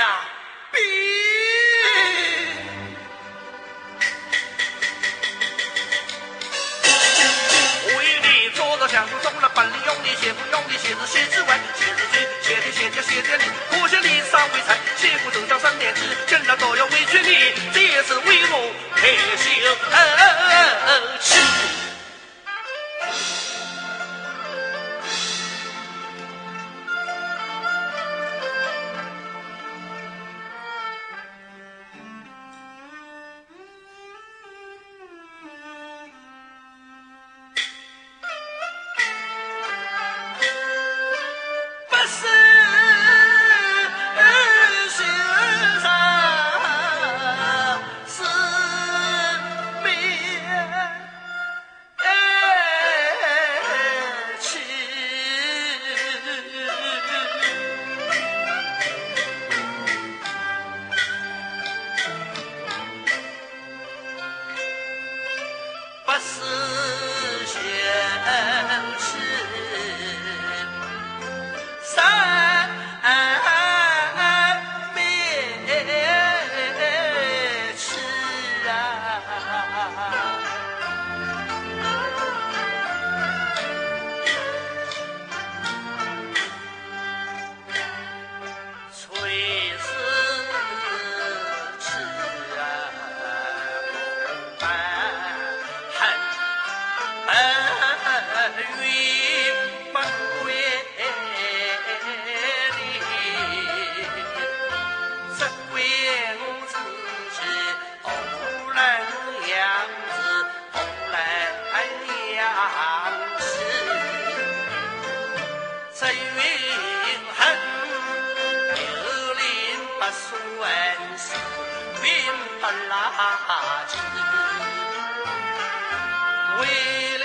呀，比。我与你坐到相处中了，本领用的写不用的写字写之外，写字句，写的写就写的你，可惜你尚未成，写不走向三年级，竟然都要委屈你，也是为我开心。coração. 害羞气。为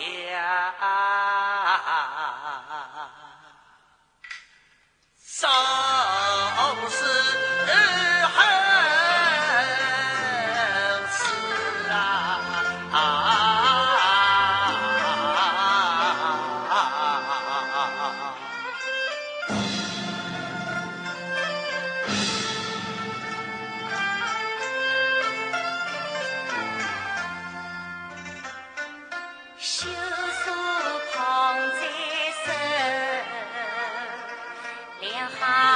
家，走。绣手捧在手，两行。